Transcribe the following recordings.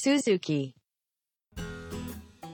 Suzuki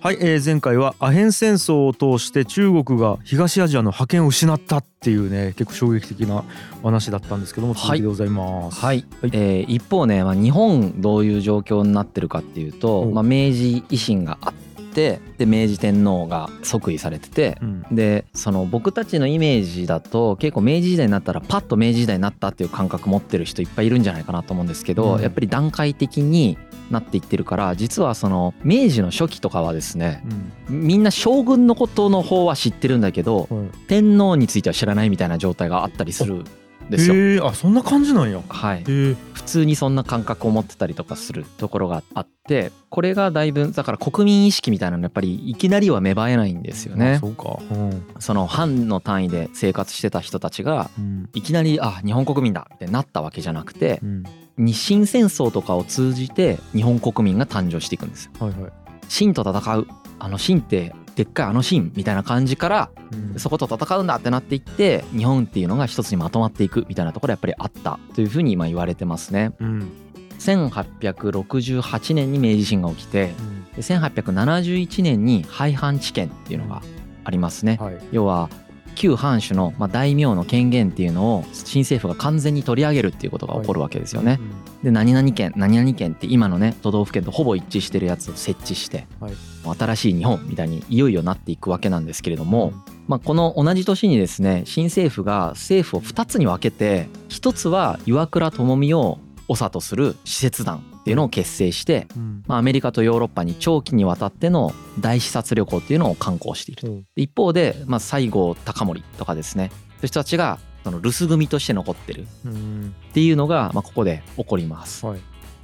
はい、えー前回はアヘン戦争を通して中国が東アジアの覇権を失ったっていうね結構衝撃的なお話だったんですけども続きでございます。はい、はい。えー一方ね、まあ、日本どういう状況になってるかっていうと、う。んまあ、明治維新があってで明治天皇が即位されててうん。でその僕たちのイメージだと結構明治時代になったらパッと明治時代になったっていう感覚持ってる人いっぱいいるんじゃないかなと思うんですけど、うん。やっぱり段階的になっていってるから実はその明治の初期とかはですねみんな将軍のことの方は知ってるんだけど天皇については知らないみたいな状態があったりするんですよ。へえあそんな感じなんや。はい、へえ普通にそんな感覚を持ってたりとかするところがあってこれがだいぶだから国民意識みたいなのやっぱりいきなりは芽生えないんですよあねそうか。うんその藩の単位で生活してた人たちがうんいきなりあ日本国民だってなったわけじゃなくてうん日清戦争とかを通じて日本国民が誕生していくんですよはいはい。清と戦うあの清ってでっかいあの清みたいな感じからうんそこと戦うんだってなっていって日本っていうのが一つにまとまっていくみたいなところやっぱりあったというふうに今言われてますね。うん1868年に明治維新が起きてで1871年に廃藩置県っていうのがありますね。はい。要は旧藩主の、まあ、大名の権限っていうのを新政府が完全に取り上げるっていうことが起こるわけですよね。で何々県何々県って今のね都道府県とほぼ一致してるやつを設置して、はい新しい日本みたいにいよいよなっていくわけなんですけれども、まあ、この同じ年にですね新政府が政府を2つに分けて一つは岩倉具視を長とする使節団っていうのを結成して、うんまあ、アメリカとヨーロッパに長期にわたっての大視察旅行っていうのを刊行していると。一方で、まあ、西郷隆盛とかですねそういう人たちがその留守組として残ってるうんっていうのが、まあ、ここで起こります。はい。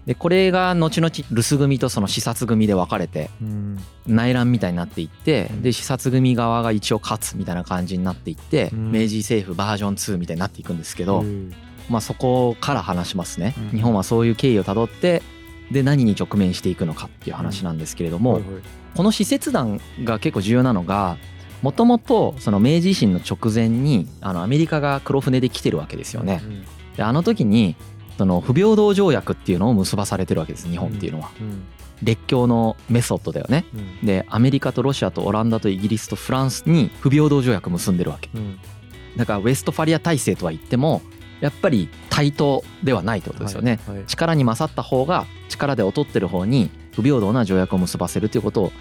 でこれが後々留守組とその視察組で分かれてうん。内乱みたいになっていってうん。で視察組側が一応勝つみたいな感じになっていってうん。明治政府バージョン2みたいになっていくんですけどまあそこから話しますね。うん。日本はそういう経緯をたどってで何に直面していくのかっていう話なんですけれどもこの使節団が結構重要なのがもともとその明治維新の直前にあのアメリカが黒船で来てるわけですよね。うん。であの時にその不平等条約っていうのを結ばされてるわけです日本っていうのは。うん列強のメソッドだよね。うんでアメリカとロシアとオランダとイギリスとフランスに不平等条約結んでるわけ。うんだからウェストファリア体制とは言ってもやっぱり対等ではないってことですよね。はいはい力に勝った方が力で劣ってる方に不平等な条約を結ばせるということを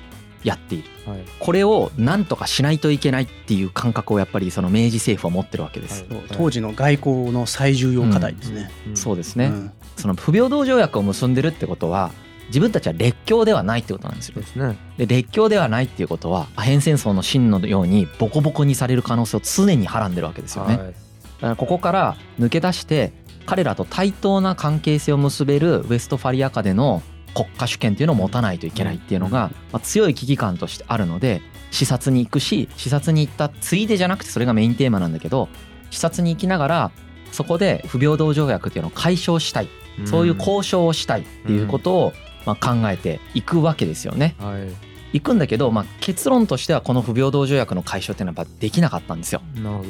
やっている。はいこれを何とかしないといけないっていう感覚をやっぱりその明治政府は持ってるわけです。はい当時の外交の最重要課題ですね。うんそうですね、うんその不平等条約を結んでるってことは自分たちは列強ではないってことなんですよ。ですね。で列強ではないっていうことはアヘン戦争の真のようにボコボコにされる可能性を常にはらんでるわけですよね。はいだからここから抜け出して彼らと対等な関係性を結べるウェストファリア下での国家主権っていうのを持たないといけないっていうのが、まあ、強い危機感としてあるので視察に行くし視察に行ったついでじゃなくてそれがメインテーマなんだけど視察に行きながらそこで不平等条約っていうのを解消したいそういう交渉をしたいっていうことをまあ考えていくわけですよね。はい。行くんだけど、まあ、結論としてはこの不平等条約の解消っていうのはやっぱできなかったんですよ。なるほど。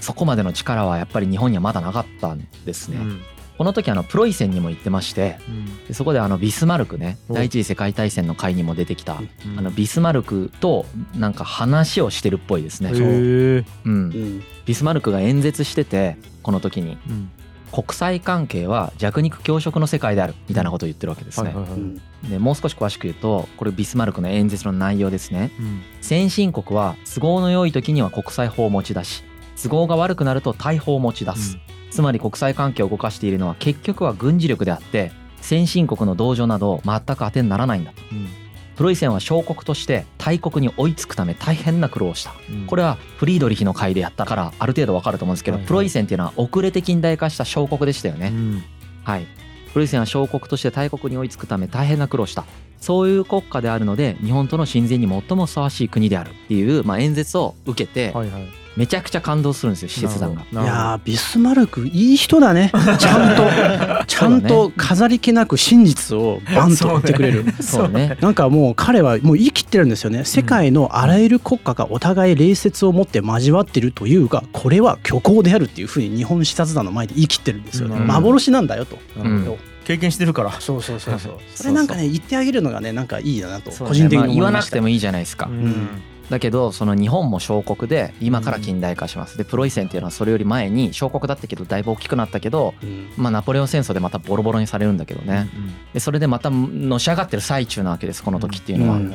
そこまでの力はやっぱり日本にはまだなかったんですね。うんこの時あのプロイセンにも行ってましてうん。でそこであのビスマルクねお。第一次世界大戦の会にも出てきたうん。あのビスマルクとなんか話をしてるっぽいですね。うん。う、ん。ビスマルクが演説しててこの時に。うん。国際関係は弱肉強食の世界であるみたいなことを言ってるわけですね。はいはいはい。うん。でもう少し詳しく言うとこれビスマルクの演説の内容ですね。うん。先進国は都合の良い時には国際法を持ち出し都合が悪くなると大法を持ち出す、つまり国際関係を動かしているのは結局は軍事力であって先進国の同情など全く当てにならないんだと。うん。プロイセンは小国として大国に追いつくため大変な苦労をした。うん。これはフリードリヒの会でやったからある程度わかると思うんですけど、はいはい。プロイセンっていうのは遅れて近代化した小国でしたよね、うん。はい。プロイセンは小国として大国に追いつくため大変な苦労した。そういう国家であるので日本との親善に最もふさわしい国であるっていう、まあ、演説を受けてはいはい。めちゃくちゃ感動するんですよ使節団が。いやービスマルクいい人だね。ちゃんとちゃんと飾り気なく真実をバンと言ってくれる。そうね。なんかもう彼はもう言い切ってるんですよね。世界のあらゆる国家がお互い礼節を持って交わってるというがこれは虚構であるっていうふうに日本視察団の前で言い切ってるんですよ。ねうん。幻なんだよと。なるほど経験してるから。そうそうそうそう。そうそれなんかね言ってあげるのがねなんかいいなと個人的にまあ思いました。言わなくてもいいじゃないですか、うんだけどその日本も小国で今から近代化します。でプロイセンっていうのはそれより前に小国だったけどだいぶ大きくなったけどうん。まあナポレオン戦争でまたボロボロにされるんだけどね。でそれでまたのし上がってる最中なわけですこの時っていうのは、うん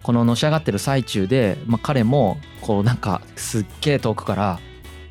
こののし上がってる最中で、まあ、彼もこうなんかすっげえ遠くから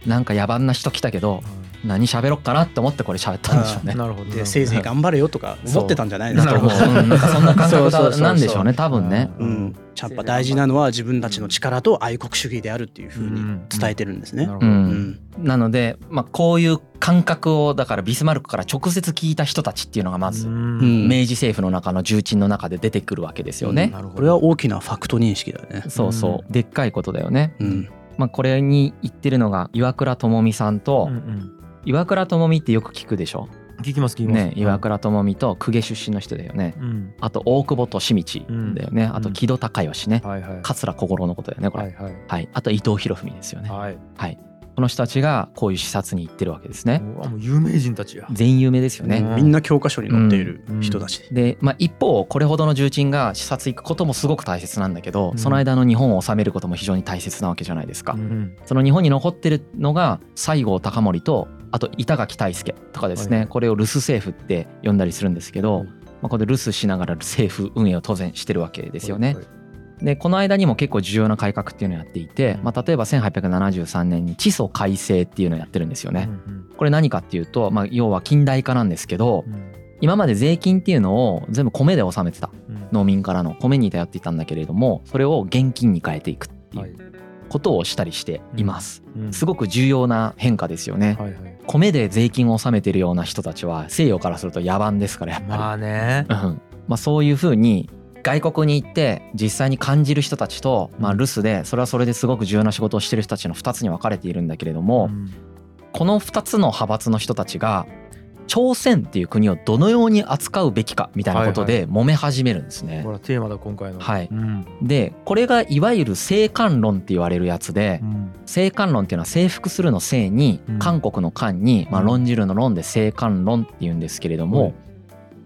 なんか野蛮な人来たけど何喋ろっかなって思ってこれ喋ったんでしょうね。なるほど。でせいぜい頑張れよとか思ってたんじゃないです。かだと思う、うん。なんかそんな感覚なんでしょうね。多分ね。うん、やっぱ大事なのは自分たちの力と愛国主義であるっていうふうに伝えてるんですね。な。るほど。うん。うんなので、まあ、こういう感覚をだからビスマルクから直接聞いた人たちっていうのがまずうん。明治政府の中の重鎮の中で出てくるわけですよね。なるほど。これは大きなファクト認識だよね。そうそう。でっかいことだよね。うん、まあ、これに言ってるのが岩倉智美さんと、うんうん岩倉智美ってよく聞くでしょ？聞きます聞きますね岩倉智美と公家出身の人だよね。うんあと大久保利通だよね。あと木戸孝允ね。はいはい桂小五郎のことだよねこれ。はいはいはい。あと伊藤博文ですよね。はいはい。この人たちがこういう視察に行ってるわけですね。もう有名人たちや全有名ですよね。うんみんな教科書に載っている人たち。で、まあ、一方これほどの重鎮が視察行くこともすごく大切なんだけど、うんその間の日本を治めることも非常に大切なわけじゃないですか。うんその日本に残ってるのが西郷隆盛とあと板垣退助とかですね、はい。これを留守政府って呼んだりするんですけど、はいまあ、これで留守しながら政府運営を当然してるわけですよね。はいでこの間にも結構重要な改革っていうのをやっていて、まあ、例えば1873年に地租改正っていうのをやってるんですよね。うんこれ何かっていうと、まあ、要は近代化なんですけどうん。今まで税金っていうのを全部米で納めてた。うん。農民からの米に頼っていたんだけれどもそれを現金に変えていくってはい。いうことをしたりしています。うん。すごく重要な変化ですよね。はいはい。米で税金を納めてるような人たちは西洋からすると野蛮ですからやっぱまあね。り。うん。まあ、そういうふうに外国に行って実際に感じる人たちと、まあ、留守でそれはそれですごく重要な仕事をしてる人たちの2つに分かれているんだけれども、うん。この2つの派閥の人たちが朝鮮っていう国をどのように扱うべきかみたいなことで揉め始めるんですね。これはテーマだ今回の。はい。うん。でこれがいわゆる生還論って言われるやつでうん。生還論っていうのは征服するの生にうん。韓国の韓に、まあ、うん論じるの論で生還論っていうんですけれども、はい。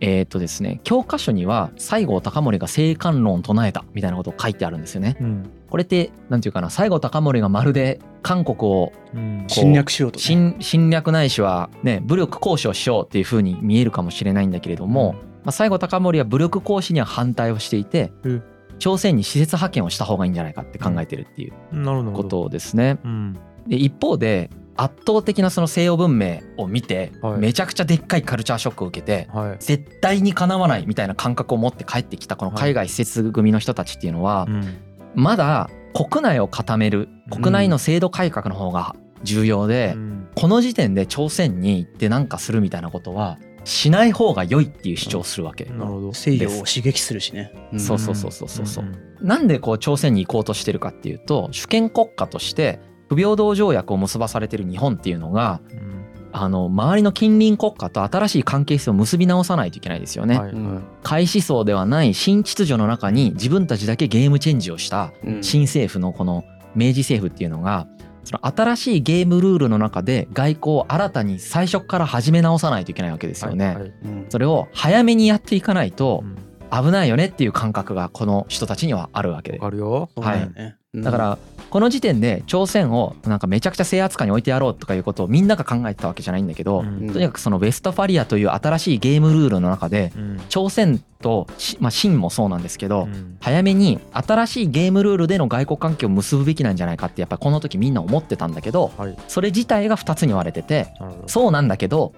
えっ、とですね教科書には西郷隆盛が生還論を唱えたみたいなことを書いてあるんですよね。うんこれってなんていうかな西郷隆盛がまるで韓国をうん。侵略しようと、ね。侵侵略ないしはね武力行使をしようっていうふうに見えるかもしれないんだけれども、まあ、西郷隆盛は武力行使には反対をしていて、うん。朝鮮に施設派遣をした方がいいんじゃないかって考えてるっていうなるほど。ことですね。うん。で一方で圧倒的なその西洋文明を見て、はい。めちゃくちゃでっかいカルチャーショックを受けてはい。絶対にかなわないみたいな感覚を持って帰ってきたこの海外施設組の人たちっていうのは、うんまだ国内を固める国内の制度改革の方が重要で、うんこの時点で朝鮮に行ってなんかするみたいなことはしない方が良いっていう主張をするわけ。なるほど西洋を刺激するしね。んそうそうそうそうそうそう。んなんでこう朝鮮に行こうとしてるかっていうと主権国家として不平等条約を結ばされてる日本っていうのがうんあの周りの近隣国家と新しい関係性を結び直さないといけないですよね。はいうん開始層ではない新秩序の中に自分たちだけゲームチェンジをしたうん。新政府のこの明治政府っていうのがその新しいゲームルールの中で外交を新たに最初から始め直さないといけないわけですよね。はいはい。うん。それを早めにやっていかないとうん。危ないよねっていう感覚がこの人たちにはあるわけで。わかるよ。そうだよね。うんだからこの時点で朝鮮をなんかめちゃくちゃ制圧下に置いてやろうとかいうことをみんなが考えてたわけじゃないんだけど、うん。とにかくそのウェストファリアという新しいゲームルールの中でうん。朝鮮とし、まあ、清もそうなんですけど、うん。早めに新しいゲームルールでの外交関係を結ぶべきなんじゃないかってやっぱりこの時みんな思ってたんだけどはい。それ自体が2つに割れててそうなんだけど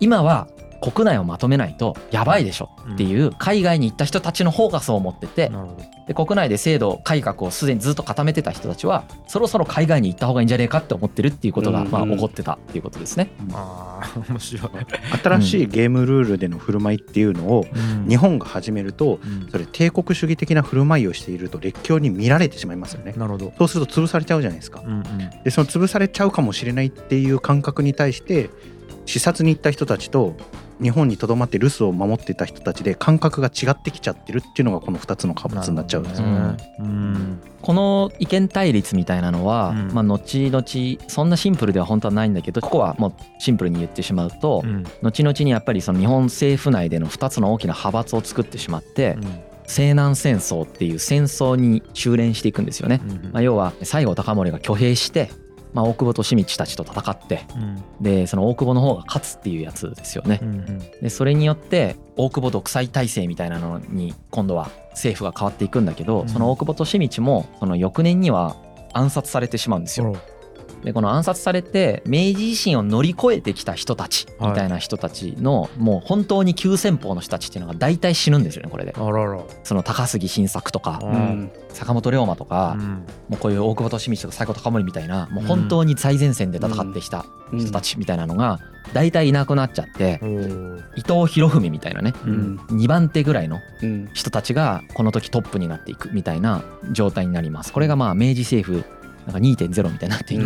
今は国内をまとめないとやばいでしょっていう海外に行った人たちの方がそう思っててで国内で制度改革をすでにずっと固めてた人たちはそろそろ海外に行った方がいいんじゃねえかって思ってるっていうことがうんまあ起こってたっていうことですね。ああ 面白い。新しいゲームルールでの振る舞いっていうのを日本が始めるとうん。それ帝国主義的な振る舞いをしていると列強に見られてしまいますよね。なるほど。そうすると潰されちゃうじゃないですか。うんうん。でその潰されちゃうかもしれないっていう感覚に対して視察に行った人たちと日本にとどまって留守を守ってた人たちで感覚が違ってきちゃってるっていうのがこの2つの派閥になっちゃうんですよ。ね。ね。うん。この意見対立みたいなのは、うんまあ後々そんなシンプルでは本当はないんだけどここはもうシンプルに言ってしまうと、うん。後々にやっぱりその日本政府内での2つの大きな派閥を作ってしまって、西南戦争っていう戦争に修練していくんですよね。うん。まあ、要は西郷隆盛が挙兵して、まあ、大久保利通たちと戦ってうんでその大久保の方が勝つっていうやつですよねう。んでそれによって大久保独裁体制みたいなのに今度は政府が変わっていくんだけど、うんその大久保利通もその翌年には暗殺されてしまうんですよ。でこの暗殺されて明治維新を乗り越えてきた人たちみたいな人たちの、もう本当に急先鋒の人たちっていうのが大体死ぬんですよねこれで。あらら。その高杉晋作とか坂本龍馬とか、うん。もうこういう大久保利通とか西郷隆盛みたいなもう本当に最前線で戦ってきた人たちみたいなのが大体いなくなっちゃって伊藤博文みたいなねうん。2番手ぐらいのうん。人たちがこの時トップになっていくみたいな状態になります。これがまあ明治政府なんか2.0みたいになっていて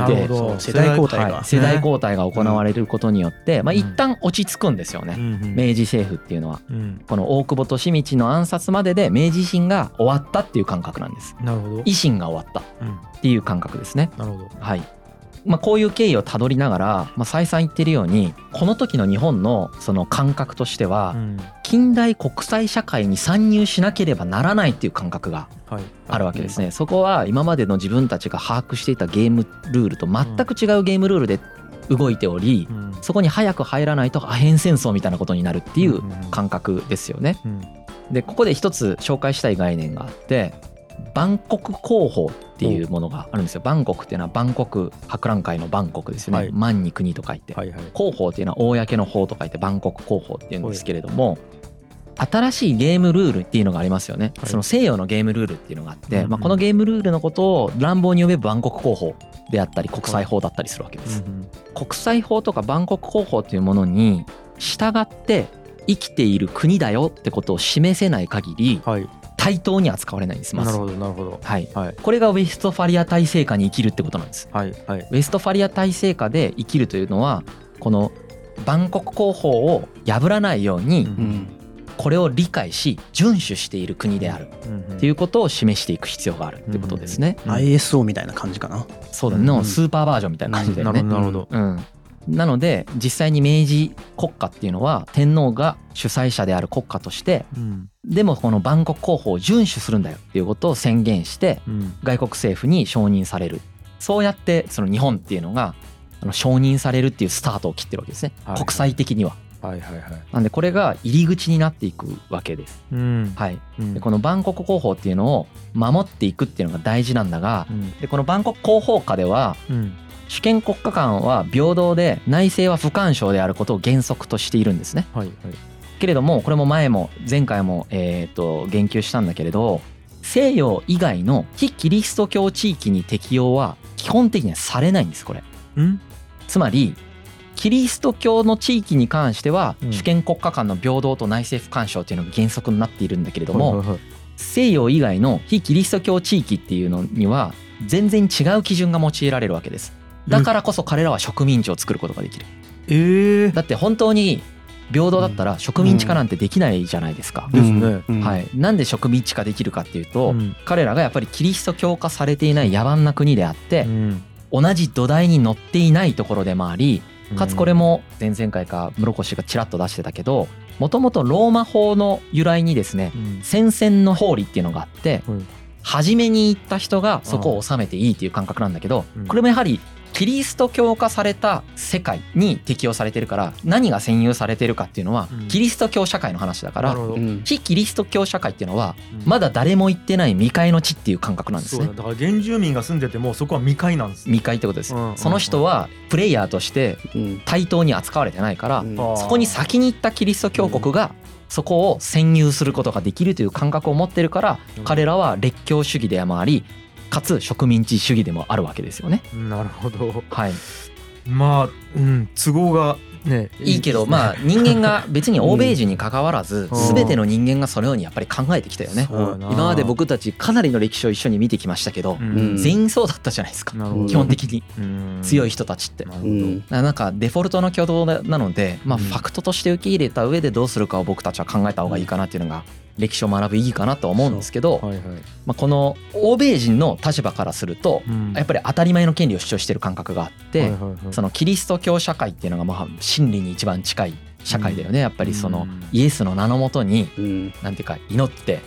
世代交代がはい、世代交代が行われることによって、まあ、うん。一旦落ち着くんですよね、うん明治政府っていうのは。うん。この大久保利通の暗殺までで明治維新が終わったっていう感覚なんです。なるほど。維新が終わったっうんていう感覚ですね。なるほど。はい。まあ、こういう経緯をたどりながら、まあ、再三言ってるようにこの時の日本のその感覚としてはうん。近代国際社会に参入しなければならないっていう感覚がはい。あるわけですね。そこは今までの自分たちが把握していたゲームルールと全く違うゲームルールで動いておりう、ん。そこに早く入らないとアヘン戦争みたいなことになるっていううん。感覚ですよね。うん。でここで一つ紹介したい概念があって万国広報っていうものがあるんですよ。万国っていうのは万国博覧会の万国ですよね。はい。万に国と書いて。はいはい。広報っていうのは公の法と書いて万国広報っていうんですけれども新しいゲームルールっていうのがありますよね、はい。その西洋のゲームルールっていうのがあって、うんうんまあ、このゲームルールのことを乱暴に呼べば万国広報であったり国際法だったりするわけです、うん国際法とか万国広報っていうものに従って生きている国だよってことを示せない限りはい対等に扱われないんですまず。なるほどなるほど。はい。はい。これがウェストファリア体制下に生きるってことなんです。はいはい。ウェストファリア体制下で生きるというのはこの万国広報を破らないようにうん。うんこれを理解し遵守している国である。うんっていうことを示していく必要があるってことですね。うん ISO みたいな感じかな。そうだね。うんのスーパーバージョンみたいな感じだよね。なるほど。うん、なので実際に明治国家っていうのは天皇が主催者である国家としてうん。でもこの万国広報を遵守するんだよっていうことを宣言してうん。外国政府に承認される。そうやってその日本っていうのが承認されるっていうスタートを切ってるわけですね、はい。国際的には。はいはいはい。なんでこれが入り口になっていくわけです。うん。はい、うん。でこの万国広報っていうのを守っていくっていうのが大事なんだがうん。でこの万国広報下ではうん主権国家間は平等で内政は不干渉であることを原則としているんですね。はいはい。けれどもこれも前も前回もえーと言及したんだけれど西洋以外の非キリスト教地域に適用は基本的にはされないんですこれ。うん？つまりキリスト教の地域に関してはうん。主権国家間の平等と内政不干渉っていうのが原則になっているんだけれども、はいはいはい。西洋以外の非キリスト教地域っていうのには全然違う基準が用いられるわけですだからこそ彼らは植民地を作ることができる。ええだって本当に平等だったら植民地化なんてできないじゃないですか、ですね。うん。はい、なんで植民地化できるかっていうと、うん。彼らがやっぱりキリスト教化されていない野蛮な国であってう、ん。同じ土台に乗っていないところでもありかつこれも前々回か室越がちらっと出してたけどもともとローマ法の由来にですねうん。宣戦の法理っていうのがあって、うん初めに行った人がそこを治めていいっていう感覚なんだけど、うん。これもやはりキリスト教化された世界に適用されてるから何が占有されてるかっていうのは、うん。キリスト教社会の話だから非キリスト教社会っていうのはうん。まだ誰も行ってない未開の地っていう感覚なんですね。だ。だから原住民が住んでてもそこは未開なんです未開ってことです、うんうんその人はプレイヤーとしてうん。対等に扱われてないから、そこに先に行ったキリスト教国がそこを占有することができるという感覚を持ってるからうん。彼らは列強主義でもありかつ植民地主義でもあるわけですよね。なるほど。はい、まあ、うん、都合がねいいけどまあ人間が別に欧米人に関わらずうん。全ての人間がそのようにやっぱり考えてきたよね。今まで僕たちかなりの歴史を一緒に見てきましたけどうん。全員そうだったじゃないですか。基本的に。強い人人たちって。なんらなんかデフォルトの挙動なのでまあうん。ファクトとして受け入れた上でどうするかを僕たちは考えた方がいいかなっていうのが歴史を学ぶ意義かなとは思うんですけどはいはい。まあこの欧米人の立場からするとうん。やっぱり当たり前の権利を主張してる感覚があって。はいはいはい。そのキリスト教社会っていうのがまあ真理に一番近い社会だよね。やっぱりそのうん。イエスの名のもとにうん。なんていうか祈って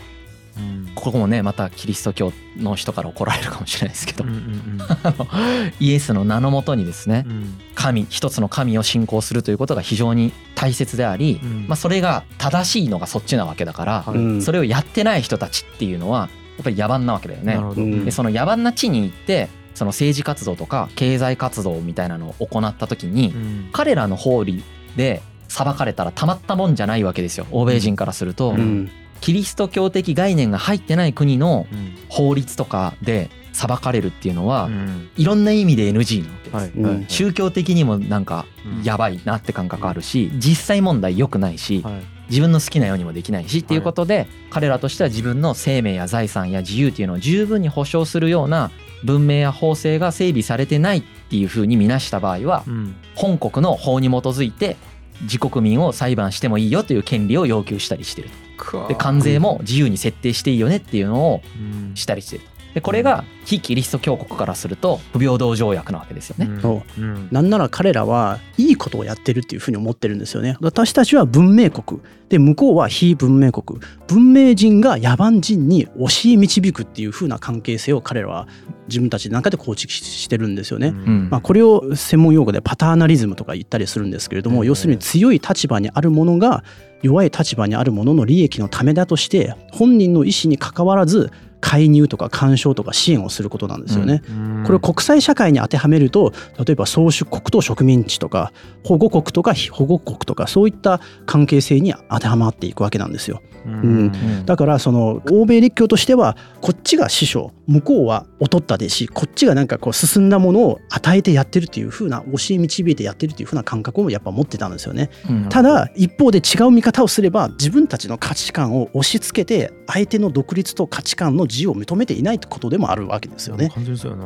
うん。ここもねまたキリスト教の人から怒られるかもしれないですけど。うんうん イエスの名のもとにですねうん。神一つの神を信仰するということが非常に大切でありうん。まあそれが正しいのがそっちなわけだからそれをやってない人たちっていうのはやっぱり野蛮なわけだよね。でその野蛮な地に行ってその政治活動とか経済活動みたいなのを行った時にうん。彼らの法理で裁かれたらたまったもんじゃないわけですよ。欧米人からすると、うんキリスト教的概念が入ってない国のうん。法律とかで裁かれるっていうのは、うん。いろんな意味で NG なわけです、はい宗教的にもなんかうん。やばいなって感覚あるし実際問題良くないしはい。自分の好きなようにもできないしっていうことで彼らとしては自分の生命や財産や自由っていうのを十分に保障するような文明や法制が整備されてないっていうふうに見なした場合はうん。本国の法に基づいて自国民を裁判してもいいよという権利を要求したりしてる。とで関税も自由に設定していいよねっていうのをうん。したりしてる。とでこれが非キリスト教国からすると不平等条約なわけですよね。そう。うん。なんなら彼らはいいことをやってるっていうふうに思ってるんですよね。私たちは文明国。で向こうは非文明国。文明人が野蛮人に教え導くっていうふうな関係性を彼らは自分たちの中で構築してるんですよね。うん。まあ、これを専門用語でパターナリズムとか言ったりするんですけれども、うん。要するに強い立場にあるものが弱い立場にあるものの利益のためだとして本人の意思にかかわらず介入とか干渉とか支援をすることなんですよね。うんこれを国際社会に当てはめると例えば宗主国と植民地とか保護国とか非保護国とかそういった関係性に当てはまっていくわけなんですよ。うんうんだからその欧米列強としてはこっちが師匠向こうは劣った弟子こっちがなんかこう進んだものを与えてやってるっていう風な教え導いてやってるっていう風な感覚をやっぱ持ってたんですよね。うんただ一方で違う見方をすれば自分たちの価値観を押し付けて相手の独立と価値観の自由を認めていないってことでもあるわけですよね。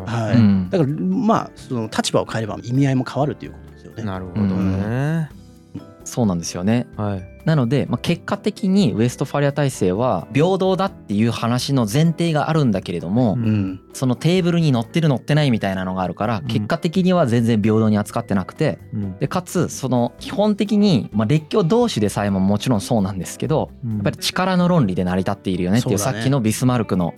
はいうんだからまあその立場を変えれば意味合いも変わるということですよね。なるほどねそうなんですよね。はい。なので、まあ、結果的にウエストファリア体制は平等だっていう話の前提があるんだけれども、うん。うんそのテーブルに乗ってる乗ってないみたいなのがあるからん。結果的には全然平等に扱ってなくてうん。でかつその基本的に、まあ、列強同士でさえももちろんそうなんですけどうん。やっぱり力の論理で成り立っているよねっていうね。さっきのビスマルクの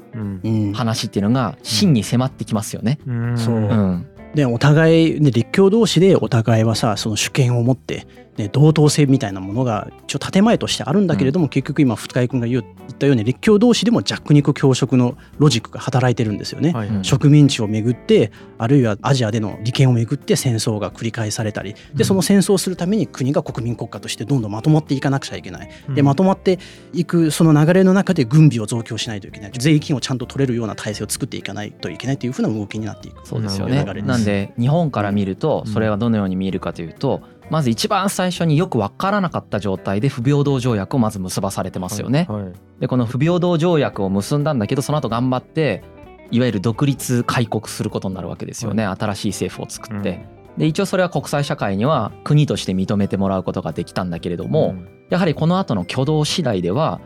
話っていうのが真に迫ってきますよね。うん。でお互いで列強同士でお互いはさその主権を持って、ね、同等性みたいなものが一応建前としてあるんだけれども、結局今深井君が言ったように列強同士でも弱肉強食のロジックが働いてるんですよね。はいうん植民地をめぐってあるいはアジアでの利権をめぐって戦争が繰り返されたりうん。でその戦争をするために国が国民国家としてどんどんまとまっていかなくちゃいけない。でうん。まとまっていくその流れの中で軍備を増強しないといけない。税金をちゃんと取れるような体制を作っていかないといけないというふうな動きになっていく。そうですよね。なんで日本から見るとそれはどのように見えるかというとまず一番最初によく分からなかった状態で不平等条約をまず結ばされてますよね。はいはい。でこの不平等条約を結んだんだけどその後頑張っていわゆる独立開国することになるわけですよね、新しい政府を作って。で一応それは国際社会には国として認めてもらうことができたんだけれども、やはりこの後の挙動次第では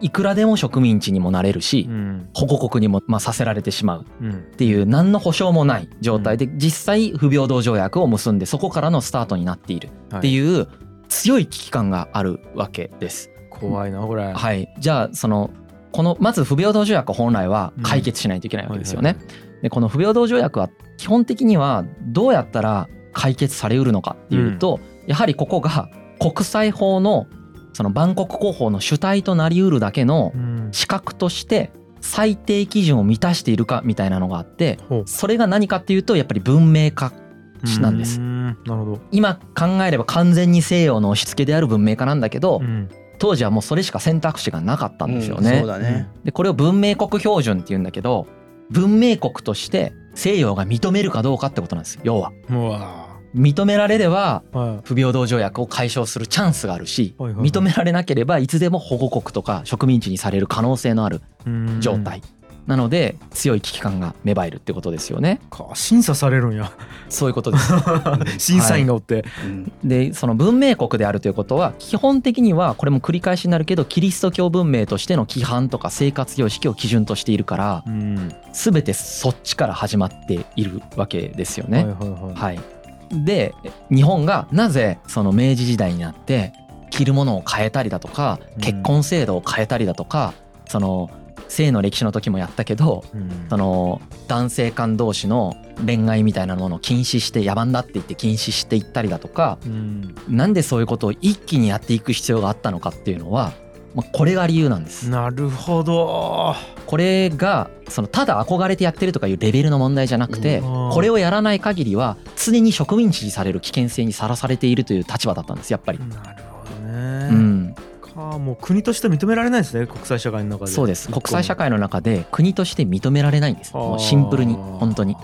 いくらでも植民地にもなれるし、うん。保護国にもまあさせられてしまう。うん。っていう何の保証もない状態で実際不平等条約を結んでそこからのスタートになっている。ってういう強い危機感があるわけです。怖いなこれ。はい、じゃあそのこのまず不平等条約本来は解決しないといけないわけですよね。でこの不平等条約は基本的にはどうやったら解決されうるのかっていうと、やはりここが国際法のその万国公法の主体となりうるだけのうん。資格として最低基準を満たしているかみたいなのがあってそれが何かっていうとやっぱり文明化なんです。うん。なるほど。今考えれば完全に西洋の押し付けである文明化なんだけどうん。当時はもうそれしか選択肢がなかったんですようんねそう。だね。でこれを文明国標準っていうんだけど文明国として西洋が認めるかどうかってことなんですよ要は。認められればは不平等条約を解消するチャンスがあるしはいはいはい。認められなければいつでも保護国とか植民地にされる可能性のある状態。なので強い危機感が芽生えるってことですよね。か審査されるんや。そういうことです。審査員がおって、うんでその文明国であるということは基本的にはこれも繰り返しになるけどキリスト教文明としての規範とか生活様式を基準としているからうん。全てそっちから始まっているわけですよね。はいはいはい。はい、で日本がなぜその明治時代になって着るものを変えたりだとかうん。結婚制度を変えたりだとかその性の歴史の時もやったけどうん。その男性間同士の恋愛みたいなものを禁止して野蛮だって言って禁止していったりだとかうん。なんでそういうことを一気にやっていく必要があったのかっていうのはまあこれが理由なんです。なるほど。これがそのただ憧れてやってるとかいうレベルの問題じゃなくてうん。これをやらない限りは常に植民地にされる危険性にさらされているという立場だったんですやっぱり。なるほどね、うん、かもう国として認められないですね国際社会の中で。そうです。国際社会の中で国として認められないんです。もうシンプルに本当に。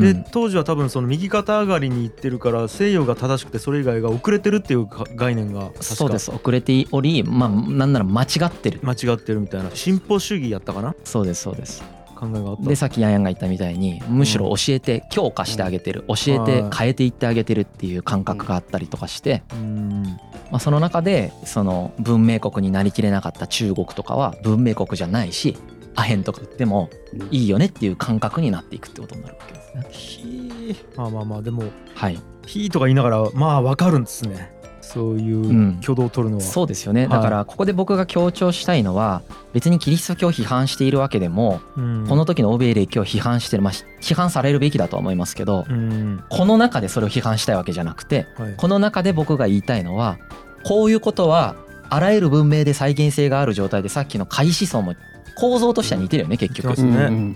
で、うん。当時は多分その右肩上がりに行ってるから西洋が正しくてそれ以外が遅れてるっていうか概念がそうです遅れておりまあなんなら間違ってる。間違ってるみたいな。進歩主義やったかな？そうですそうです。考えがあった。でさっきヤンヤンが言ったみたいにむしろ教えて強化してあげてる。教えて変えていってあげてるっていう感覚があったりとかして、うん。まあ、その中でその文明国になりきれなかった中国とかは文明国じゃないしアヘンとか言ってもいいよねっていう感覚になっていくってことになるわけですね。ひまあまあまあでもはい、「ひ」とか言いながらまあわかるんですね。そういううん。挙動を取るのは、そうですよね。はい。だからここで僕が強調したいのは別にキリスト教を批判しているわけでもうん。この時の欧米歴を批判してるまあ批判されるべきだとは思いますけどうん。この中でそれを批判したいわけじゃなくてはい。この中で僕が言いたいのはこういうことはあらゆる文明で再現性がある状態でさっきの開思想も構造としては似てるよね結局。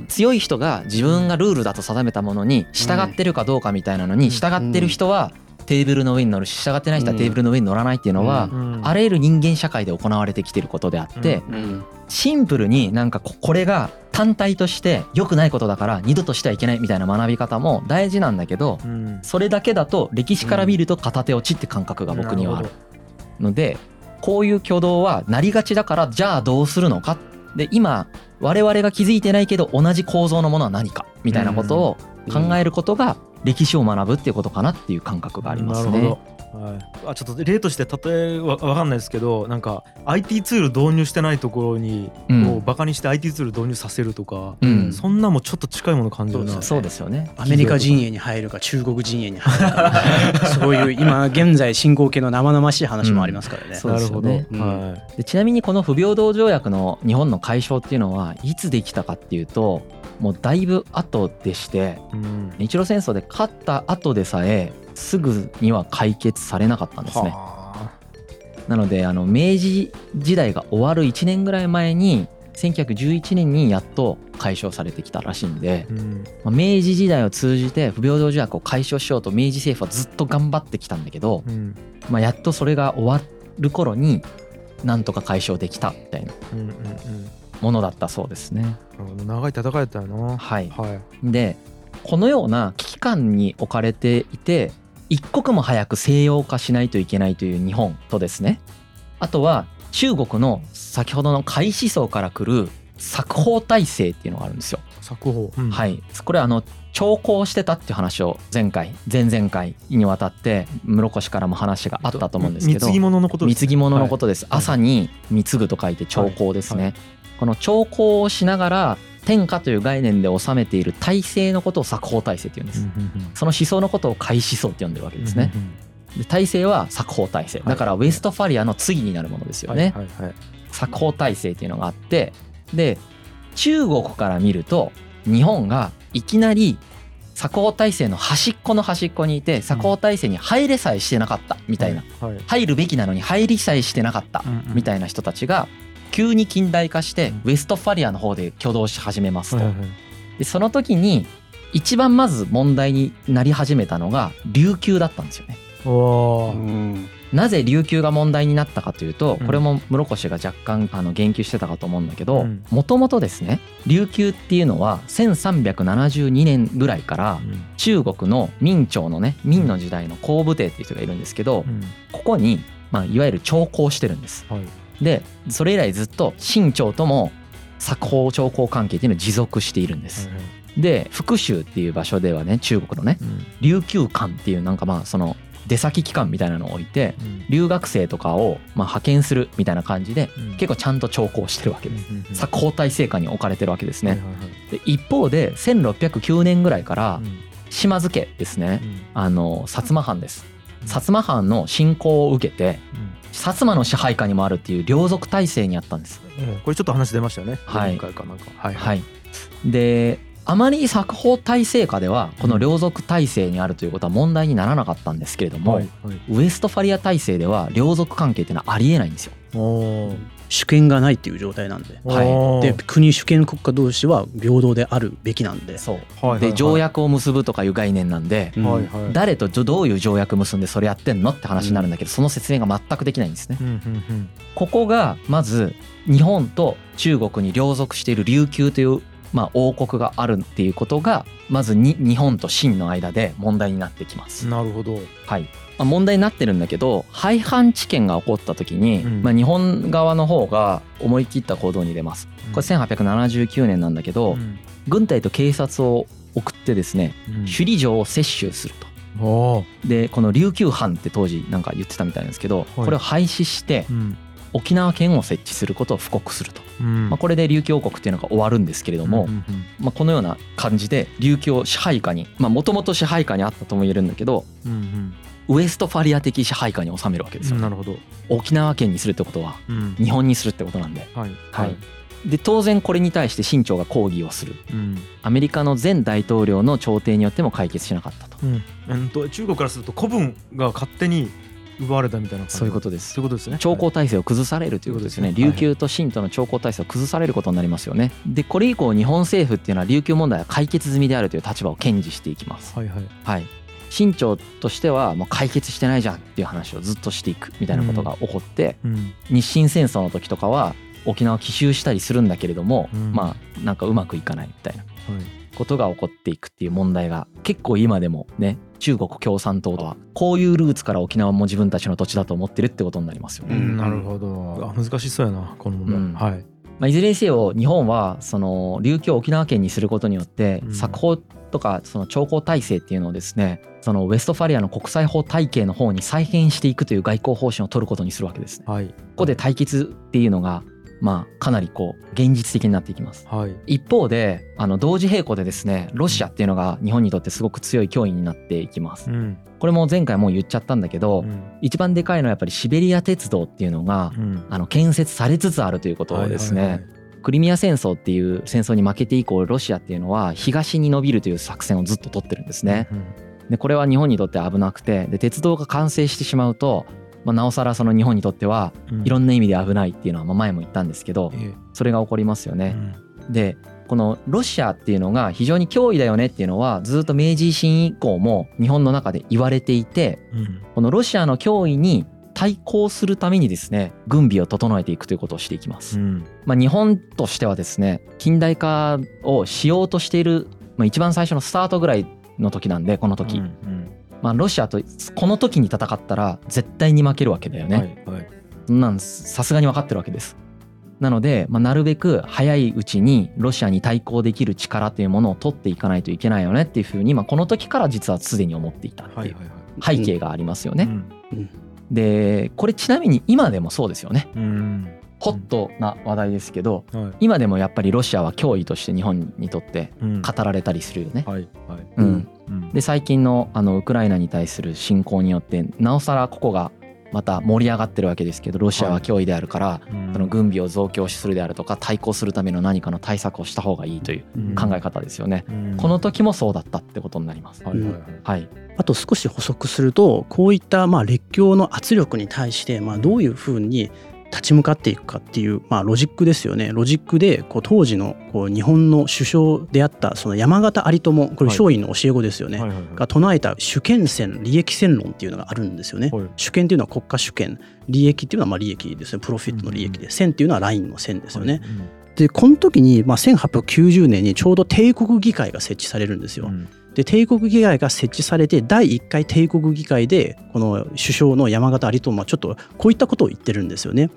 強い人が自分がルールだと定めたものに従ってるかどうかみたいなのに従ってる人はテーブルの上に乗るし従ってない人はテーブルの上に乗らないっていうのはうんあらゆる人間社会で行われてきてることであってうんシンプルになんかここれが単体として良くないことだから二度としてはいけないみたいな学び方も大事なんだけどうん。それだけだと歴史から見ると片手落ちって感覚が僕にはある。のでこういう挙動はなりがちだからじゃあどうするのかで今我々が気づいてないけど同じ構造のものは何かみたいなことを考えることが歴史を学ぶっていうことかなっていう感覚がありますね。なるほど。はい、あちょっと例として例えわわかんないですけどなんか IT ツール導入してないところにうん。こうバカにして IT ツール導入させるとか、うん。そんなもちょっと近いもの感じるな。そうですよね。アメリカ陣営に入るか中国陣営に入るか。そういう今現在進行形の生々しい話もありますからね。そうなるほど、はでちなみにこの不平等条約の日本の解消っていうのはいつできたかっていうともうだいぶ後でしてい、うん、日露戦争で勝った後でさえすぐには解決されなかったんですね。はなのであの明治時代が終わる1年ぐらい前に1911年にやっと解消されてきたらしいんであ、うん。まあ明治時代を通じて不平等条約を解消しようと明治政府はずっと頑張ってきたんだけど、うん。まあ、やっとそれが終わる頃になんとか解消できたみたいな。うんうんうんものだったそうですね。長い戦いやったよなはい、はいでこのような危機感に置かれていて一刻も早く西洋化しないといけないという日本とですねあとは中国の先ほどの開思想から来る作法体制っていうのがあるんですよ。作法、うん。はい、これはあの長考してたっていう話を前回前々回にわたって室越からも話があったと思うんですけど貢ぎ物のことです貢ぎ物のことです、はい。朝に貢ぐと書いて長考ですね、はい。はこの長考をしながら天下という概念で収めている体制のことを作法体制って言うんです、うんうんうん。その思想のことを開思想って呼んでるわけですね、うんうんで体制は作法体制。だからウェストファリアの次になるものですよね、はいはいはい。作法体制っていうのがあってで中国から見ると日本がいきなり作法体制の端っこの端っこにいて作法体制に入れさえしてなかったみたいな、はい。入るべきなのに入りさえしてなかったみたいな人たちが急に近代化してうん。ウェストファリアの方で挙動し始めますと。はいはいはい。でその時に一番まず問題になり始めたのが琉球だったんですよねなぜ琉球が問題になったかというとうん。これも室越が若干あの言及してたかと思うんだけどうん。もともとですね琉球っていうのは1372年ぐらいから中国の明朝のね明の時代の皇武帝っていう人がいるんですけどうん。ここに、まあ、いわゆる朝貢してるんです。はい。でそれ以来ずっと清朝とも作法朝貢関係っていうのを持続しているんです。で福州っていう場所ではね中国のねうん。琉球館っていうなんかまあその出先機関みたいなのを置いてうん。留学生とかをまあ派遣するみたいな感じでうん。結構ちゃんと朝貢してるわけです。うんうんうん作法体制下に置かれてるわけですね。で一方で1609年ぐらいからうん。島津家ですね。うん。あの薩摩藩です。薩摩藩の侵攻を受けて薩摩の支配下にもあるっていう領属体制にあったんです。うん。これちょっと話出ましたよね。はい。前回かなんか。はい。はい、であまり作法体制下ではこの領属体制にあるということは問題にならなかったんですけれども、はいはい。ウエストファリア体制では領属関係っていうのはありえないんですよ。主権がないっていう状態なんで。はい。で国主権国家同士は平等であるべきなんで。そう。はいはいはい。で条約を結ぶとかいう概念なんで、うん。はいはい。誰とどういう条約結んでそれやってんのって話になるんだけど、その説明が全くできないんですね。うんうんここがまず日本と中国に領属している琉球という、まあ、王国があるっていうことがまずに日本と清の間で問題になってきます。うん。なるほど。はい。まあ、問題になってるんだけど廃藩置県が起こった時に、うんまあ、日本側の方が思い切った行動に出ます。これ1879年なんだけど、うん。軍隊と警察を送ってですねうん。首里城を接収すると。でこの琉球藩って当時なんか言ってたみたいなんですけど、これを廃止してうん沖縄県を設置することを布告すると、うん。まあ、これで琉球王国っていうのが終わるんですけれども、うんうんまあ、このような感じで琉球を支配下にもともと支配下にあったとも言えるんだけどうんウエストファリア的支配下に収めるわけですよ、うんなるほど。沖縄県にするってことはうん。日本にするってことなんで、はいはい。で当然これに対して清朝が抗議をする。うん。アメリカの前大統領の調停によっても解決しなかったと。うん。うんと中国からすると古文が勝手に奪われたみたいな感じ。そういうことです。そういうことですね。朝貢体制を崩されるということですよね。琉球と清との朝貢体制を崩されることになりますよね。でこれ以降日本政府っていうのは琉球問題は解決済みであるという立場を堅持していきます。はいはい。はい。清朝としてはもう解決してないじゃんっていう話をずっとしていくみたいなことが起こって、うん。日清戦争の時とかは沖縄を奇襲したりするんだけれども、うん。まあなんかうまくいかないみたいな。はいことが起こっていくっていう問題が結構今でもね中国共産党はこういうルーツから沖縄も自分たちの土地だと思ってるってことになりますよね。うん。なるほど。あ難しそうやなこの問題、うん。はい。まあ、いずれにせよ日本はその琉球を沖縄県にすることによってうん。作法とかその朝貢体制っていうのをですねそのウェストファリアの国際法体系の方に再編していくという外交方針を取ることにするわけですね。はい。ここで対決っていうのがまあかなりこう現実的になっていきます。はい一方であの同時並行でですねロシアっていうのが日本にとってすごく強い脅威になっていきます。うんこれも前回もう言っちゃったんだけど、うん一番でかいのはやっぱりシベリア鉄道っていうのがうんあの建設されつつあるということですね。はいはいはいクリミア戦争っていう戦争に負けて以降ロシアっていうのは東に伸びるという作戦をずっと取ってるんですね。うんでこれは日本にとって危なくてで鉄道が完成してしまうと、まあ、なおさらその日本にとってはうん。いろんな意味で危ないっていうのはまあ前も言ったんですけどええ。それが起こりますよね。うん。でこのロシアっていうのが非常に脅威だよねっていうのはずっと明治維新以降も日本の中で言われていてうん。このロシアの脅威に対抗するためにですね軍備を整えていくということをしていきます。うん。まあ、日本としてはですね近代化をしようとしている、まあ、一番最初のスタートぐらいの時なんでこの時、うんまあ、ロシアとこの時に戦ったら絶対に負けるわけだようんね、はいはい。そんなんさすがに分かってるわけです。なので、まあ、なるべく早いうちにロシアに対抗できる力というものを取っていかないといけないよねっていうふうに、まあ、この時から実はすでに思っていたってはいいうはい。背景がありますよね、うん。でこれちなみに今でもそうですよね。うん。ホットな話題ですけどはい。今でもやっぱりロシアは脅威として日本にとってうん。語られたりするよね。はいはい。うんうんで最近のあのウクライナに対する侵攻によってなおさらここがまた盛り上がってるわけですけどロシアは脅威であるから、うんその軍備を増強するであるとか対抗するための何かの対策をした方がいいといううん。考え方ですよね。うん。この時もそうだったってことになります。はいはいはい。はい、あと少し補足するとこういったまあ列強の圧力に対してまあどういうふうに立ち向かっていくかっていう、まあ、ロジックですよね。ロジックでこう当時のこう日本の首相であったその山形有朋これはい。松陰の教え子ですよね、はいはいはい。が唱えた主権線利益線論っていうのがあるんですよね。はい。主権っていうのは国家主権。利益っていうのはまあ利益ですね。プロフィットの利益で。線っていうのはラインの線ですよね。でこの時に、まあ、1890年にちょうど帝国議会が設置されるんですよ。うんで帝国議会が設置されて第1回帝国議会でこの首相の山形有朋はちょっとこういったことを言ってるんですよね。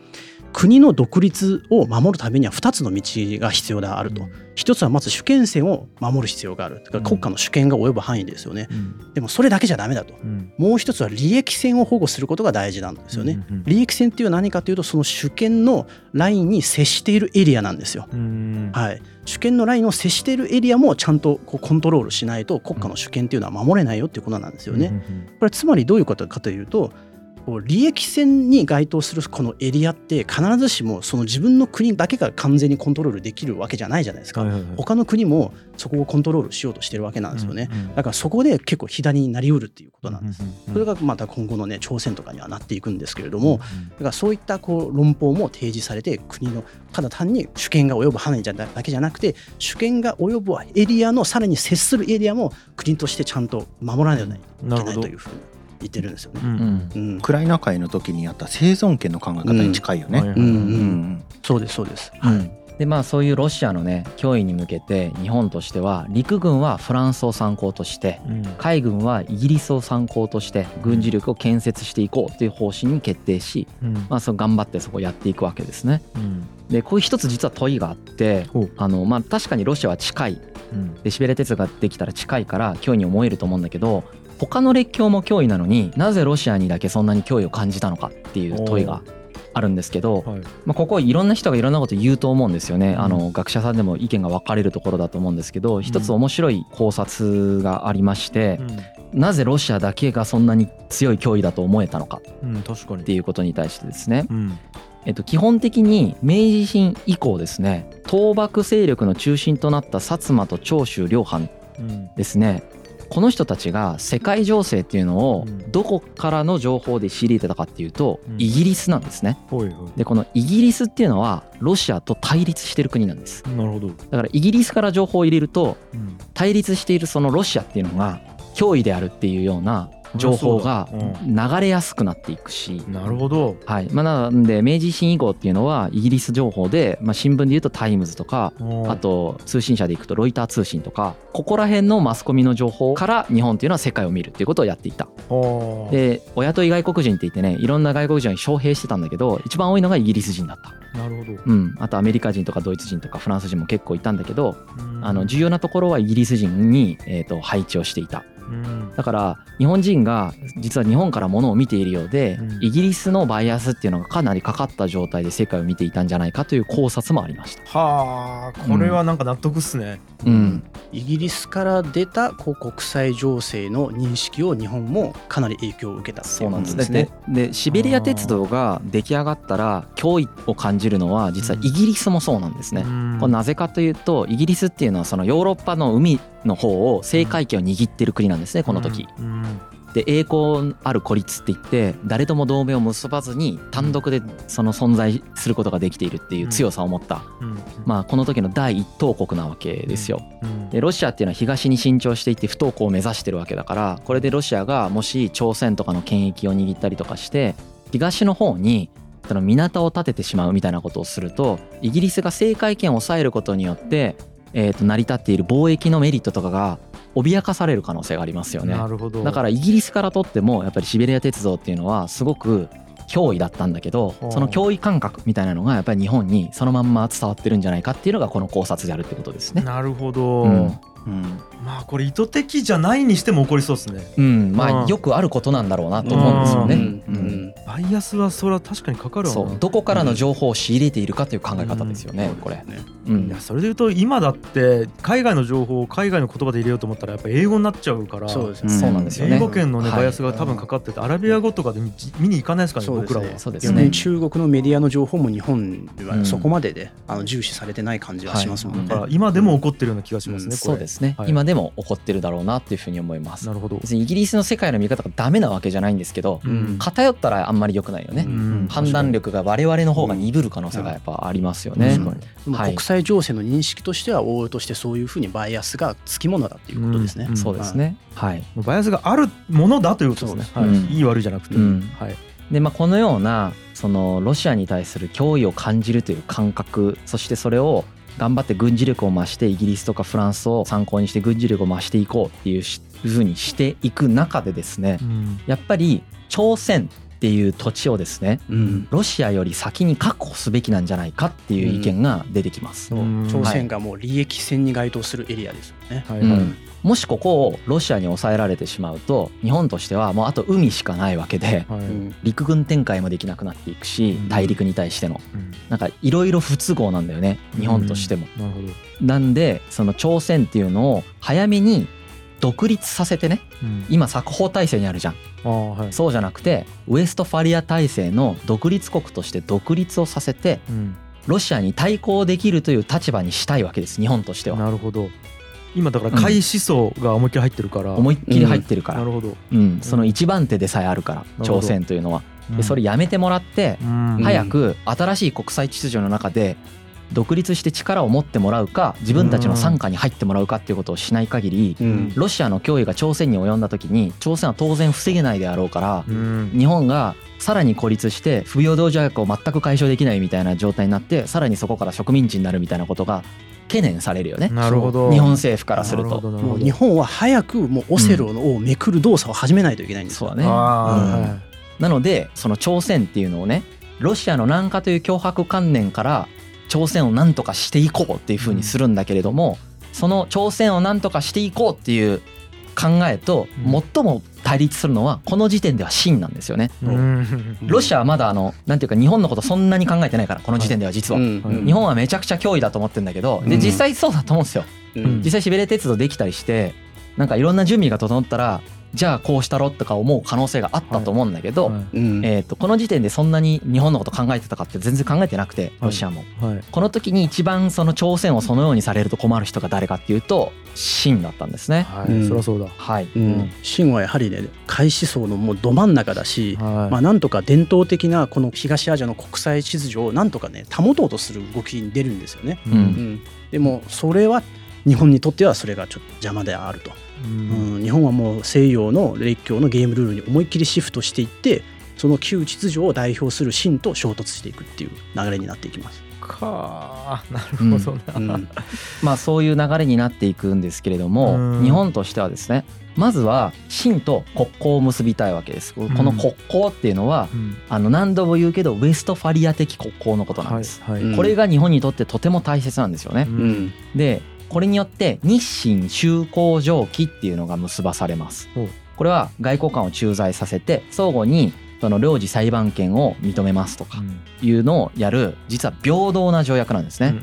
国の独立を守るためには2つの道が必要であると。一つはまず主権線を守る必要がある。だから国家の主権が及ぶ範囲ですよね。うんでもそれだけじゃダメだと。うんもう一つは利益線を保護することが大事なんですよね。うんうん利益線っていうのは何かというとその主権のラインに接しているエリアなんですよ。うんはい、主権のラインを接しているエリアもちゃんとこうコントロールしないと国家の主権っていうのは守れないよっていうことなんですよね。うんうんこれつまりどういうことかというとこう利益線に該当するこのエリアって必ずしもその自分の国だけが完全にコントロールできるわけじゃないじゃないですか。はいはいはい。他の国もそこをコントロールしようとしてるわけなんですよね。うんうんだからそこで結構左になりうるっていうことなんです。うんうんうん。それがまた今後のね朝鮮とかにはなっていくんですけれども、うんだからそういったこう論法も提示されて国のただ単に主権が及ぶ範囲じゃだけじゃなくて主権が及ぶエリアのさらに接するエリアも国としてちゃんと守らないといけないというふうに言ってるんですよね。うん。うん。うんウクライナ会の時にやった生存権の考え方に近いよね。はいはいうん。ううん。んそうですそうです。うん。でまあそういうロシアのね脅威に向けて日本としては陸軍はフランスを参考としてうん。海軍はイギリスを参考として軍事力を建設していこうという方針に決定し、うん。まあ、その頑張ってそこやっていくわけですね。うん。でこういう一つ実は問いがあってほう。あの、まあ、確かにロシアは近い。うん。でシベリア鉄道ができたら近いから脅威に思えると思うんだけど他の列強も脅威なのになぜロシアにだけそんなに脅威を感じたのかっていう問いがあるんですけど、はい。まあ、ここいろんな人がいろんなこと言うと思うんですよね、あの学者さんでも意見が分かれるところだと思うんですけど一つ面白い考察がありまして、なぜロシアだけがそんなに強い脅威だと思えたのかっていうことに対してですね、うん。えっと、基本的に明治維新以降ですね倒幕勢力の中心となった薩摩と長州両藩うん。ですねこの人たちが世界情勢っていうのをうん。どこからの情報で仕入れてたかっていうとうん。イギリスなんですね。でこのイギリスっていうのはロシアと対立してる国なんです。いなるほど。だからイギリスから情報を入れるとうん。対立しているそのロシアっていうのが脅威であるっていうような情報が流れやすくなっていくし。なるほど。はい。まあ、なんで明治維新以降っていうのはイギリス情報で、まあ、新聞でいうとタイムズとかあと通信社でいくとロイター通信とかここら辺のマスコミの情報から日本っていうのは世界を見るっていうことをやっていた。ででお雇い外国人って言ってねいろんな外国人を招聘してたんだけど一番多いのがイギリス人だった、なるほど。うん、あとアメリカ人とかドイツ人とかフランス人も結構いたんだけどうん。あの重要なところはイギリス人に、えー、と配置をしていた。うん。だから日本人が実は日本からものを見ているようで、うん。イギリスのバイアスっていうのがかなりかかった状態で世界を見ていたんじゃないかという考察もありました。はあこれはなんか納得っすね。うん。イギリスから出たこう国際情勢の認識を日本もかなり影響を受けたっていそううなんです。ね。ででシベリア鉄道が出来上がったら脅威を感じるのは実はイギリスもそうなんですね。うん。これなぜかというとイギリスっていうのはそのヨーロッパの海の方を制海権を握ってる国なんですねこの時。うん。で栄光ある孤立って言って誰とも同盟を結ばずに単独でその存在することができているっていう強さを持った、うん。まあ、この時の第一等国なわけですよ。うん。でロシアっていうのは東に伸長していって不登校を目指してるわけだからこれでロシアがもし朝鮮とかの権益を握ったりとかして東の方にその港を建ててしまうみたいなことをするとイギリスが制海権を抑えることによって、えー、と成り立っている貿易のメリットとかが脅かされる可能性がありますよね。なるほどだからイギリスからとってもやっぱりシベリア鉄道っていうのはすごく脅威だったんだけどはあその脅威感覚みたいなのがやっぱり日本にそのまんま伝わってるんじゃないかっていうのがこの考察であるってことですね。なるほど、うんうん。まあこれ意図的じゃないにしても起こりそうですね。うん、まうん。あよくあることなんだろうなと思うんですよね。うん。バイアスはそれは確かにかかるそう。どこからの情報を仕入れているかという考え方ですよね、うん。これ。ね。うん。いやそれで言うと今だって海外の情報を海外の言葉で入れようと思ったらやっぱ英語になっちゃうからそうですうんそうなんですよね。英語圏のねはい。バイアスが多分かかっててアラビア語とかで見見に行かないですからねそうですね。僕らは。そうですね。中国のメディアの情報も日本はそこまでで、あの重視されてない感じはしますもんね。だから今でも起こってるような気がしますね、うん。これ。そうですね、はい。今でも起こってるだろうなっていうふうに思います。な。るほど。別にイギリスの世界の見方がダメなわけじゃないんですけど、うん。偏ったらあんまり良くないよね、うん。判断力が我々の方が鈍る可能性がやっぱありますよね。国際情勢の認識としては応用としてそういうふうにバイアスがつきものだっていうことですね。うん。そうですね。はい。バイアスがあるものだということですね。はいいい。悪い。じゃなくて、うん。はい。でまあこのようなそのロシアに対する脅威を感じるという感覚そしてそれを頑張って軍事力を増してイギリスとかフランスを参考にして軍事力を増していこうっていうしふうにしていく中でですねうん。やっぱり朝鮮っていう土地をですねうん。ロシアより先に確保すべきなんじゃないかっていう意見が出てきます。そううん。朝鮮がもう利益線に該当するエリアですよね。はいはい。うん、もしここをロシアに抑えられてしまうと日本としてはもうあと海しかないわけではい。うん陸軍展開もできなくなっていくしうん。大陸に対しての。うん。なんかいろいろ不都合なんだよね日本としても。なるほど。なんでその朝鮮っていうのを早めに独立させてねうん。今作法体制にあるじゃん。はい。そうじゃなくてウエストファリア体制の独立国として独立をさせてうん。ロシアに対抗できるという立場にしたいわけです日本としては。なるほど。今だから海思想が思いっきり入ってるから。思いっきり入ってるからなるほど。うん、その一番手でさえあるからほど朝鮮というのは。うんでそれやめてもらってうん早く新しい国際秩序の中で独立して力を持ってもらうか自分たちの傘下に入ってもらうかっていうことをしない限りうん。ロシアの脅威が朝鮮に及んだ時に朝鮮は当然防げないであろうからうん。日本がさらに孤立して不平等条約を全く解消できないみたいな状態になってさらにそこから植民地になるみたいなことが懸念されるよね。なるほど。日本政府からすると。なるほどもう日本は早くもうオセロをめくる動作を始めないといけないんですよ。そうだね。はいなのでその朝鮮っていうのをねロシアの南下という脅迫観念から朝鮮を何とかしていこうっていうふうにするんだけれども、その朝鮮を何とかしていこうっていう考えとうん。最も対立するのはこの時点では真なんですよね。うん。ロシアはまだあのなんていうか日本のことそんなに考えてないからこの時点では実は。日本はめちゃくちゃ脅威だと思ってるんだけどでうん。実際そうだと思うんですよ。うん。実際シベリア鉄道できたりしてなんかいろんな準備が整ったらじゃあこうしたろとか思う可能性があったと思うんだけど、はい。うん。えー、とこの時点でそんなに日本のこと考えてたかって全然考えてなくてロシアも、はい。この時に一番その朝鮮をそのようにされると困る人が誰かっていうと秦だったんですね。はい、うん。そりゃそうだ。はい、うん。秦はやはりね開思想のもうど真ん中だし、はい。まあ、なんとか伝統的なこの東アジアの国際秩序をなんとかね保とうとする動きに出るんですよね。ううん。うん、でもそれは日本にとってはそれがちょっと邪魔であると、ううんん、日本はもう西洋の列強のゲームルールに思いっきりシフトしていってその旧秩序を代表する秦と衝突していくっていう流れになっていきます。かあなるほどな。うんまあそういう流れになっていくんですけれども、うん日本としてはですねまずは秦と国交を結びたいわけです。この国交っていうのは、うんあの何度も言うけどウエストファリア的国交のことなんはいです。はい。うんこれが日本にとってとても大切なんですよね。ううんんでこれによって日清修好条規っていうのが結ばされます。これは外交官を駐在させて相互にその領事裁判権を認めますとかいうのをやる実は平等な条約なんですね。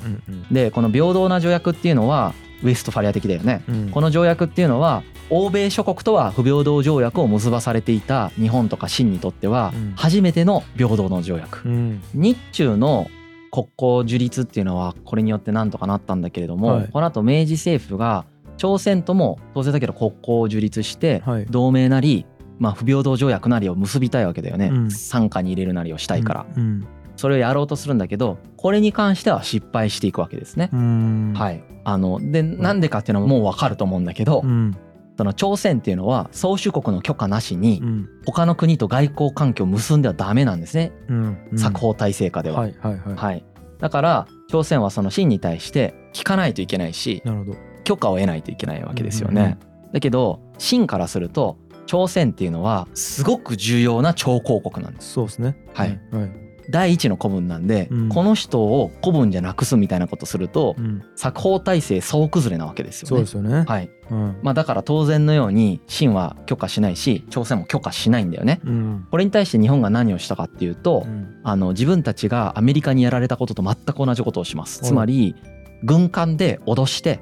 でこの平等な条約っていうのはウエストファリア的だよね。この条約っていうのは欧米諸国とは不平等条約を結ばされていた日本とか清にとってはうん初めての平等の条約。うん日中の国交樹立っていうのはこれによってなんとかなったんだけれども、はい。この後明治政府が朝鮮とも当然だけど国交を樹立してはい。同盟なり、まあ、不平等条約なりを結びたいわけだよね、うん。傘下に入れるなりをしたいから、うん。それをやろうとするんだけどこれに関しては失敗していくわけですね。うん。はい、あのでなんでかっていうのはもう分かると思うんだけど、うんその朝鮮っていうのは宗主国の許可なしにうん他の国と外交関係を結んではダメなんですね、うんうん作法体制下では。はいはいはい。はい、だから朝鮮はその秦に対して聞かないといけないしなるほど。許可を得ないといけないわけですよね。だけど秦からすると朝鮮っていうのはすごく重要な超公国なんです。そうですね。はいはい。第一の古文なんで、うんこの人を古文じゃなくすみたいなことすると、うん作法体制総崩れなわけですよね。そうですよね。はいうんまあ、だから当然のように秦は許可しないし朝鮮も許可しないんだよね。うんこれに対して日本が何をしたかっていうと、うんあの自分たちがアメリカにやられたことと全く同じことをします。うんつまり軍艦で脅して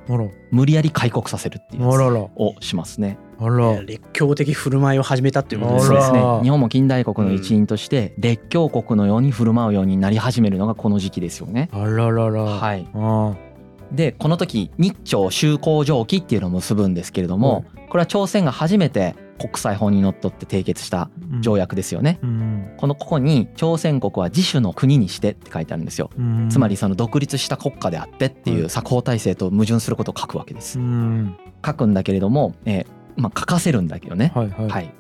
無理やり開国させるっていうやつをしますね。あら。列強的振る舞いを始めたっていうことですねそうですねあら。日本も近代国の一員として列強国のように振る舞うようになり始めるのがこの時期ですよね。あららら。はい。あでこの時日朝修好条規っていうのを結ぶんですけれども、これは朝鮮が初めて国際法にのっとって締結した条約ですよね。うんこのここに朝鮮国は自主の国にしてって書いてあるんですよ。うんつまりその独立した国家であってっていう作法体制と矛盾することを書くわけでうす。ん書くんだけれども、えーまあ書かせるんだけどね。はいはい、はい。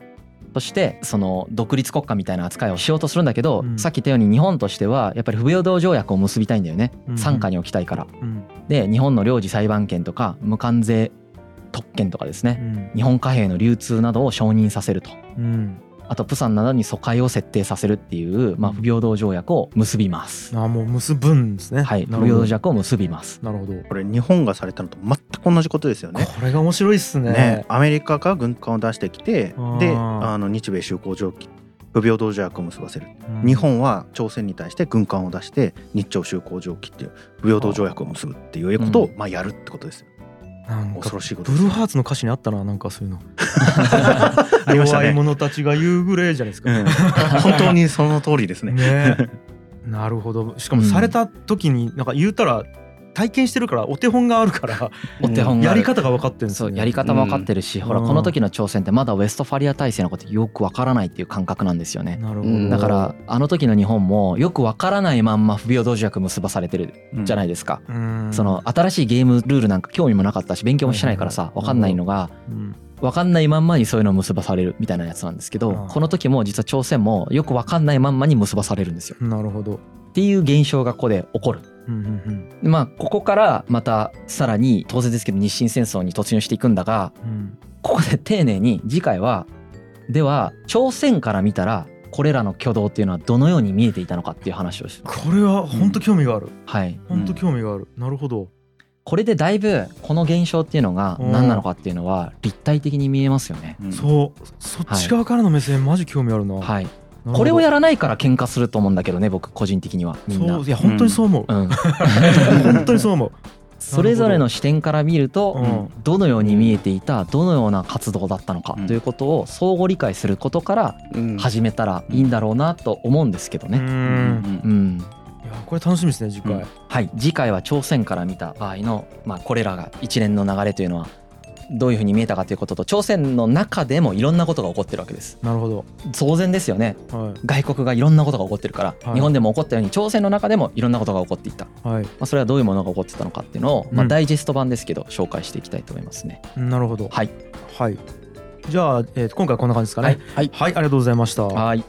そしてその独立国家みたいな扱いをしようとするんだけど、うん。さっき言ったように日本としてはやっぱり不平等条約を結びたいんだよね。うん。傘下に置きたいから。うん。で日本の領事裁判権とか無関税特権とかですね。うん。日本貨幣の流通などを承認させると。うんあとプサンなどに疎開を設定させるっていう、まあ、不平等条約を結びます。あもう結ぶんですね。はい、不平等条約を結びます。なるほど。これ日本がされたのと全く同じことですよね。これが面白いっすね。ね、アメリカが軍艦を出してきてであの日米修好条規不平等条約を結ばせる、うん。日本は朝鮮に対して軍艦を出して日朝修好条規っていう不平等条約を結ぶっていうことを、まあ、やるってことですよなんか恐ろしいことですよブルーハーツの歌詞にあったななんかそういうの。ね。弱い者たちが夕暮れじゃないですか、うん。本当にその通りですね。ねなるほど。しかもされた時になんか言うたら体験してるからお手本があるから お手本やり方が分かってるんですよね。そうやり方も分かってるし、ほらうんこの時の朝鮮ってまだウェストファリア体制のことよく分からないっていう感覚なんですよね。なるほど、うんだからあの時の日本もよく分からないまんま不平等条約結ばされてるじゃないですか。うん。その新しいゲームルールなんか興味もなかったし勉強もしてないからさ分かんないのがうん。分かんないまんまにそういうのを結ばされるみたいなやつなんですけどこの時も実は朝鮮もよく分かんないまんまに結ばされるんですよ。なるほど。っていう現象がここで起こる。うんうんまあここからまたさらに当然ですけど日清戦争に突入していくんだがうんここで丁寧に次回はでは朝鮮から見たらこれらの挙動っていうのはどのように見えていたのかっていう話をし。これは本当興味がある、はい、本当興味がある、なるほど。これでだいぶこの現象っていうのがうん。何なのかっていうのは立体的に見えますよね。うん。そう。そっち側からの目線マジ興味あるな、はい、これをやらないから喧嘩すると思うんだけどね僕個人的には。みんな。そうい。や本当にそう思う、うん、本当にそう思う。それぞれの視点から見るとうん。どのように見えていたどのような活動だったのかうん。ということを相互理解することからうん。始めたらいいんだろうなと思うんですけどうね。ん。うん、いやこれ楽しみですね次回、うん。はい。次回は朝鮮から見た場合の、まあ、これらが一連の流れというのはどういうふうに見えたかということと朝鮮の中でもいろんなことが起こってるわけです。なるほど。当然ですよね。は外国がいろんなことが起こってるから、はい。日本でも起こったように朝鮮の中でもいろんなことが起こっていた、まい。はいあ、それはどういうものが起こってたのかっていうのを、まあ、うん。ダイジェスト版ですけど紹介していきたいと思いますね。なるほど。はい、はい。じゃあ、えー今回はこんな感じですかね。はい、はい。はい、ありがとうございました。はい